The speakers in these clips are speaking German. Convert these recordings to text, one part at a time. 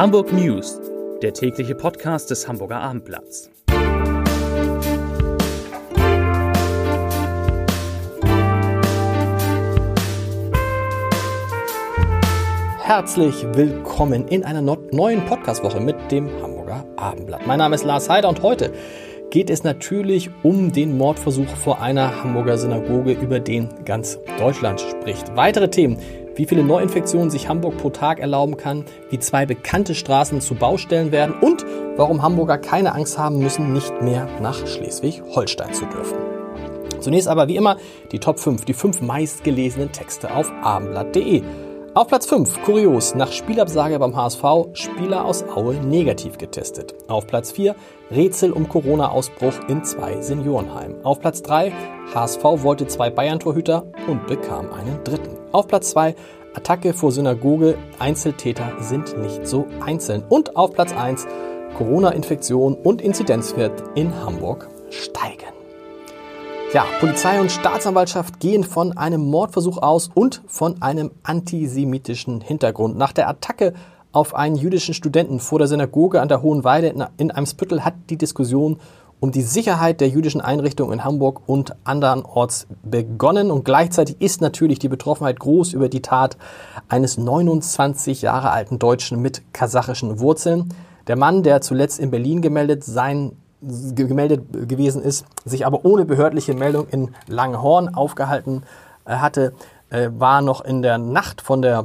Hamburg News, der tägliche Podcast des Hamburger Abendblatts. Herzlich willkommen in einer neuen Podcastwoche mit dem Hamburger Abendblatt. Mein Name ist Lars Heider und heute geht es natürlich um den Mordversuch vor einer Hamburger Synagoge, über den ganz Deutschland spricht. Weitere Themen wie viele Neuinfektionen sich Hamburg pro Tag erlauben kann, wie zwei bekannte Straßen zu Baustellen werden und warum Hamburger keine Angst haben müssen, nicht mehr nach Schleswig-Holstein zu dürfen. Zunächst aber wie immer die Top 5, die fünf meistgelesenen Texte auf abendblatt.de. Auf Platz 5, kurios, nach Spielabsage beim HSV, Spieler aus Aue negativ getestet. Auf Platz 4, Rätsel um Corona-Ausbruch in zwei Seniorenheimen. Auf Platz 3, HSV wollte zwei Bayern-Torhüter und bekam einen dritten. Auf Platz 2, Attacke vor Synagoge, Einzeltäter sind nicht so einzeln. Und auf Platz 1, Corona-Infektion und Inzidenzwert in Hamburg steigen. Ja, Polizei und Staatsanwaltschaft gehen von einem Mordversuch aus und von einem antisemitischen Hintergrund. Nach der Attacke auf einen jüdischen Studenten vor der Synagoge an der Hohen Weide in Eimsbüttel hat die Diskussion um die Sicherheit der jüdischen Einrichtungen in Hamburg und andernorts begonnen. Und gleichzeitig ist natürlich die Betroffenheit groß über die Tat eines 29 Jahre alten Deutschen mit kasachischen Wurzeln. Der Mann, der zuletzt in Berlin gemeldet sein gemeldet gewesen ist, sich aber ohne behördliche Meldung in Langhorn aufgehalten äh, hatte, äh, war noch in der Nacht von der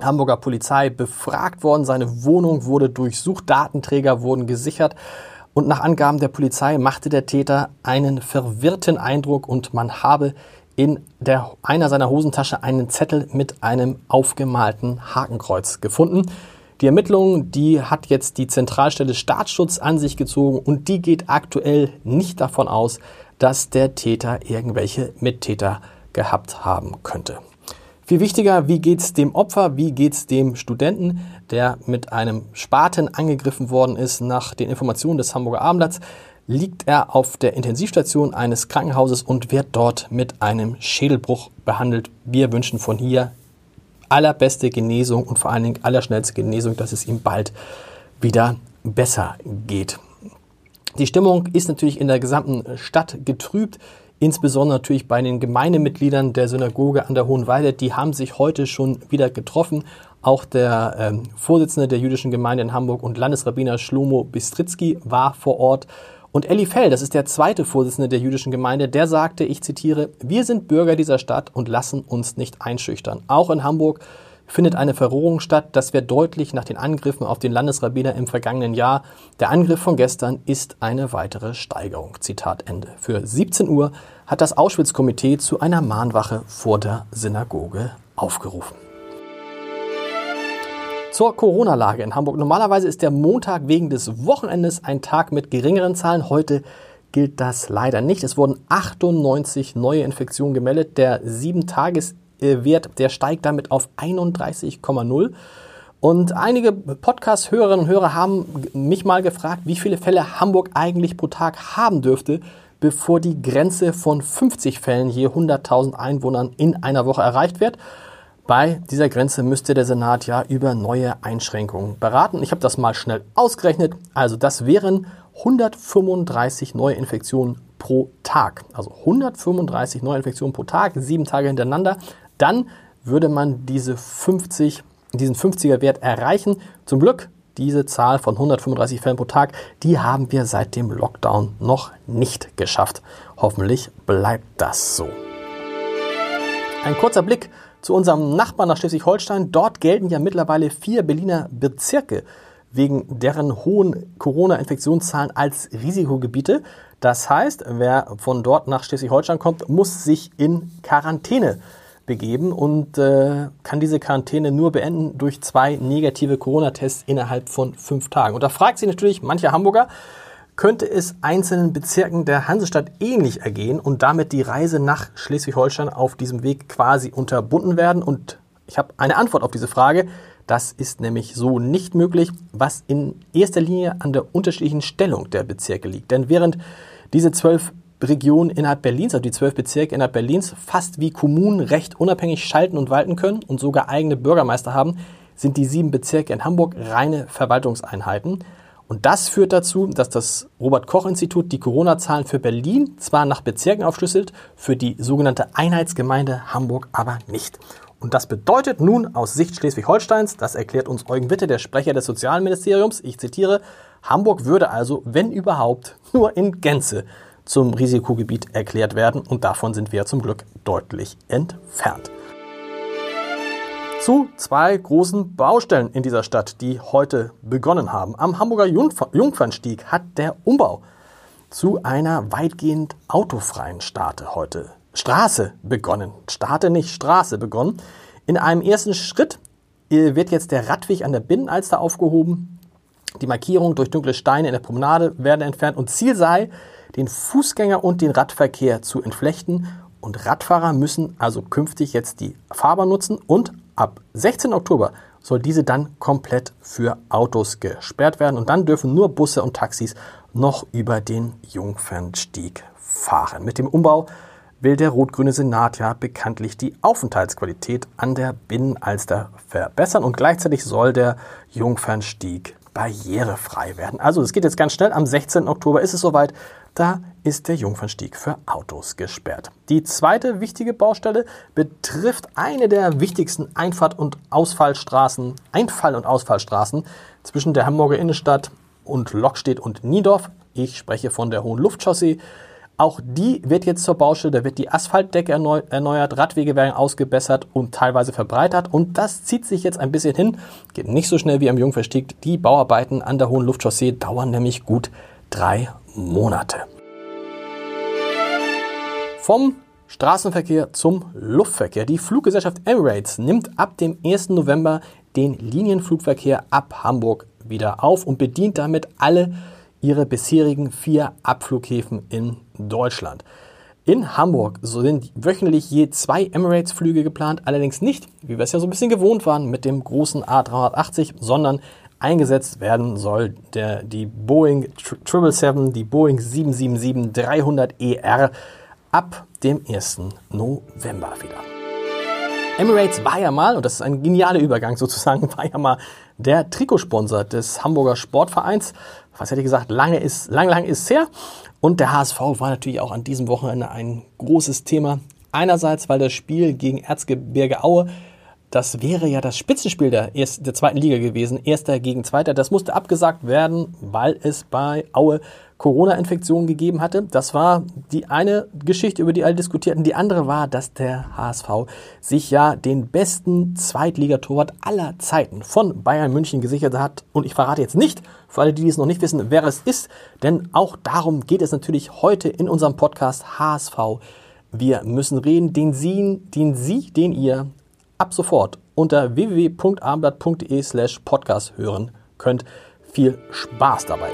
Hamburger Polizei befragt worden. Seine Wohnung wurde durchsucht, Datenträger wurden gesichert. Und nach Angaben der Polizei machte der Täter einen verwirrten Eindruck und man habe in der, einer seiner Hosentasche einen Zettel mit einem aufgemalten Hakenkreuz gefunden. Die Ermittlung, die hat jetzt die Zentralstelle Staatsschutz an sich gezogen und die geht aktuell nicht davon aus, dass der Täter irgendwelche Mittäter gehabt haben könnte. Viel wichtiger, wie geht's dem Opfer, wie geht's dem Studenten, der mit einem Spaten angegriffen worden ist. Nach den Informationen des Hamburger Abendblatts liegt er auf der Intensivstation eines Krankenhauses und wird dort mit einem Schädelbruch behandelt. Wir wünschen von hier allerbeste Genesung und vor allen Dingen allerschnellste Genesung, dass es ihm bald wieder besser geht. Die Stimmung ist natürlich in der gesamten Stadt getrübt, insbesondere natürlich bei den Gemeindemitgliedern der Synagoge an der Hohen Weide. Die haben sich heute schon wieder getroffen. Auch der ähm, Vorsitzende der jüdischen Gemeinde in Hamburg und Landesrabbiner Shlomo Bistritzky war vor Ort und Elli Fell, das ist der zweite Vorsitzende der jüdischen Gemeinde, der sagte, ich zitiere, wir sind Bürger dieser Stadt und lassen uns nicht einschüchtern. Auch in Hamburg findet eine Verrohung statt. Das wird deutlich nach den Angriffen auf den Landesrabbiner im vergangenen Jahr. Der Angriff von gestern ist eine weitere Steigerung. Zitat Ende. Für 17 Uhr hat das Auschwitz-Komitee zu einer Mahnwache vor der Synagoge aufgerufen. Zur Corona-Lage in Hamburg. Normalerweise ist der Montag wegen des Wochenendes ein Tag mit geringeren Zahlen. Heute gilt das leider nicht. Es wurden 98 neue Infektionen gemeldet. Der 7-Tages-Wert, der steigt damit auf 31,0. Und einige Podcast-Hörerinnen und Hörer haben mich mal gefragt, wie viele Fälle Hamburg eigentlich pro Tag haben dürfte, bevor die Grenze von 50 Fällen je 100.000 Einwohnern in einer Woche erreicht wird. Bei dieser Grenze müsste der Senat ja über neue Einschränkungen beraten. Ich habe das mal schnell ausgerechnet. Also das wären 135 neue Infektionen pro Tag. Also 135 neue Infektionen pro Tag, sieben Tage hintereinander. Dann würde man diese 50, diesen 50er Wert erreichen. Zum Glück diese Zahl von 135 Fällen pro Tag, die haben wir seit dem Lockdown noch nicht geschafft. Hoffentlich bleibt das so. Ein kurzer Blick zu unserem Nachbarn nach Schleswig-Holstein. Dort gelten ja mittlerweile vier Berliner Bezirke wegen deren hohen Corona-Infektionszahlen als Risikogebiete. Das heißt, wer von dort nach Schleswig-Holstein kommt, muss sich in Quarantäne begeben und äh, kann diese Quarantäne nur beenden durch zwei negative Corona-Tests innerhalb von fünf Tagen. Und da fragt sich natürlich mancher Hamburger, könnte es einzelnen Bezirken der Hansestadt ähnlich ergehen und damit die Reise nach Schleswig-Holstein auf diesem Weg quasi unterbunden werden? Und ich habe eine Antwort auf diese Frage. Das ist nämlich so nicht möglich, was in erster Linie an der unterschiedlichen Stellung der Bezirke liegt. Denn während diese zwölf Regionen innerhalb Berlins, also die zwölf Bezirke innerhalb Berlins, fast wie Kommunen recht unabhängig schalten und walten können und sogar eigene Bürgermeister haben, sind die sieben Bezirke in Hamburg reine Verwaltungseinheiten. Und das führt dazu, dass das Robert-Koch-Institut die Corona-Zahlen für Berlin zwar nach Bezirken aufschlüsselt, für die sogenannte Einheitsgemeinde Hamburg aber nicht. Und das bedeutet nun aus Sicht Schleswig-Holsteins, das erklärt uns Eugen Witte, der Sprecher des Sozialministeriums, ich zitiere, Hamburg würde also, wenn überhaupt, nur in Gänze zum Risikogebiet erklärt werden und davon sind wir zum Glück deutlich entfernt. Zu zwei großen Baustellen in dieser Stadt, die heute begonnen haben. Am Hamburger Jungfernstieg hat der Umbau zu einer weitgehend autofreien Starte heute Straße begonnen. Starte nicht, Straße begonnen. In einem ersten Schritt äh, wird jetzt der Radweg an der Binnenalster aufgehoben. Die Markierungen durch dunkle Steine in der Promenade werden entfernt und Ziel sei, den Fußgänger und den Radverkehr zu entflechten. Und Radfahrer müssen also künftig jetzt die Fahrbahn nutzen und ab 16. Oktober soll diese dann komplett für Autos gesperrt werden und dann dürfen nur Busse und Taxis noch über den Jungfernstieg fahren. Mit dem Umbau will der rot-grüne Senat ja bekanntlich die Aufenthaltsqualität an der Binnenalster verbessern und gleichzeitig soll der Jungfernstieg barrierefrei werden. Also es geht jetzt ganz schnell. Am 16. Oktober ist es soweit. Da ist der Jungfernstieg für Autos gesperrt. Die zweite wichtige Baustelle betrifft eine der wichtigsten Einfahrt- und Ausfallstraßen, Einfall- und Ausfallstraßen zwischen der Hamburger Innenstadt und Lockstedt und Niedorf. Ich spreche von der Hohen Luftchaussee. Auch die wird jetzt zur Baustelle, da wird die Asphaltdecke erneuert, Radwege werden ausgebessert und teilweise verbreitert und das zieht sich jetzt ein bisschen hin, geht nicht so schnell wie am Jungverstieg. Die Bauarbeiten an der Hohen Luftchaussee dauern nämlich gut drei Monate. Vom Straßenverkehr zum Luftverkehr. Die Fluggesellschaft Emirates nimmt ab dem 1. November den Linienflugverkehr ab Hamburg wieder auf und bedient damit alle ihre bisherigen vier Abflughäfen in Deutschland. In Hamburg sind wöchentlich je zwei Emirates-Flüge geplant, allerdings nicht, wie wir es ja so ein bisschen gewohnt waren, mit dem großen A380, sondern eingesetzt werden soll der, die Boeing 777, die Boeing 777-300ER ab dem 1. November wieder. Emirates war ja mal, und das ist ein genialer Übergang sozusagen, war ja mal der Trikotsponsor des Hamburger Sportvereins. Was hätte ich gesagt, lange ist, lang, lang ist her. Und der HSV war natürlich auch an diesem Wochenende ein großes Thema. Einerseits, weil das Spiel gegen Erzgebirge Aue, das wäre ja das Spitzenspiel der, erst, der zweiten Liga gewesen, erster gegen zweiter. Das musste abgesagt werden, weil es bei Aue Corona-Infektionen gegeben hatte. Das war die eine Geschichte, über die alle diskutierten. Die andere war, dass der HSV sich ja den besten Zweitligatorwart aller Zeiten von Bayern München gesichert hat. Und ich verrate jetzt nicht, für alle, die es noch nicht wissen, wer es ist, denn auch darum geht es natürlich heute in unserem Podcast HSV. Wir müssen reden, den Sie, den Sie, den ihr ab sofort unter www.abendblatt.de slash podcast hören könnt. Viel Spaß dabei!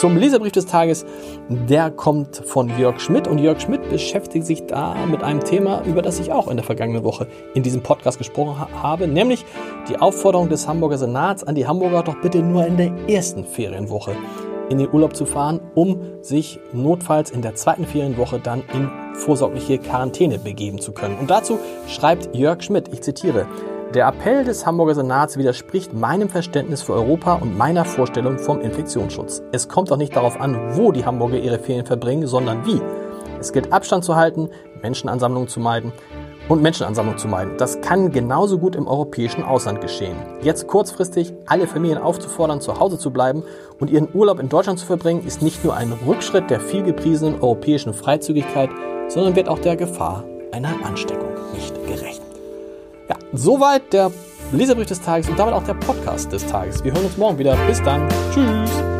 zum Leserbrief des Tages. Der kommt von Jörg Schmidt und Jörg Schmidt beschäftigt sich da mit einem Thema, über das ich auch in der vergangenen Woche in diesem Podcast gesprochen habe, nämlich die Aufforderung des Hamburger Senats an die Hamburger doch bitte nur in der ersten Ferienwoche in den Urlaub zu fahren, um sich notfalls in der zweiten Ferienwoche dann in vorsorgliche Quarantäne begeben zu können. Und dazu schreibt Jörg Schmidt, ich zitiere, der Appell des Hamburger Senats widerspricht meinem Verständnis für Europa und meiner Vorstellung vom Infektionsschutz. Es kommt auch nicht darauf an, wo die Hamburger ihre Ferien verbringen, sondern wie. Es gilt Abstand zu halten, Menschenansammlungen zu meiden und Menschenansammlungen zu meiden. Das kann genauso gut im europäischen Ausland geschehen. Jetzt kurzfristig alle Familien aufzufordern, zu Hause zu bleiben und ihren Urlaub in Deutschland zu verbringen, ist nicht nur ein Rückschritt der vielgepriesenen europäischen Freizügigkeit, sondern wird auch der Gefahr einer Ansteckung nicht gerecht. Ja, soweit der Leserbrief des Tages und damit auch der Podcast des Tages. Wir hören uns morgen wieder. Bis dann. Tschüss.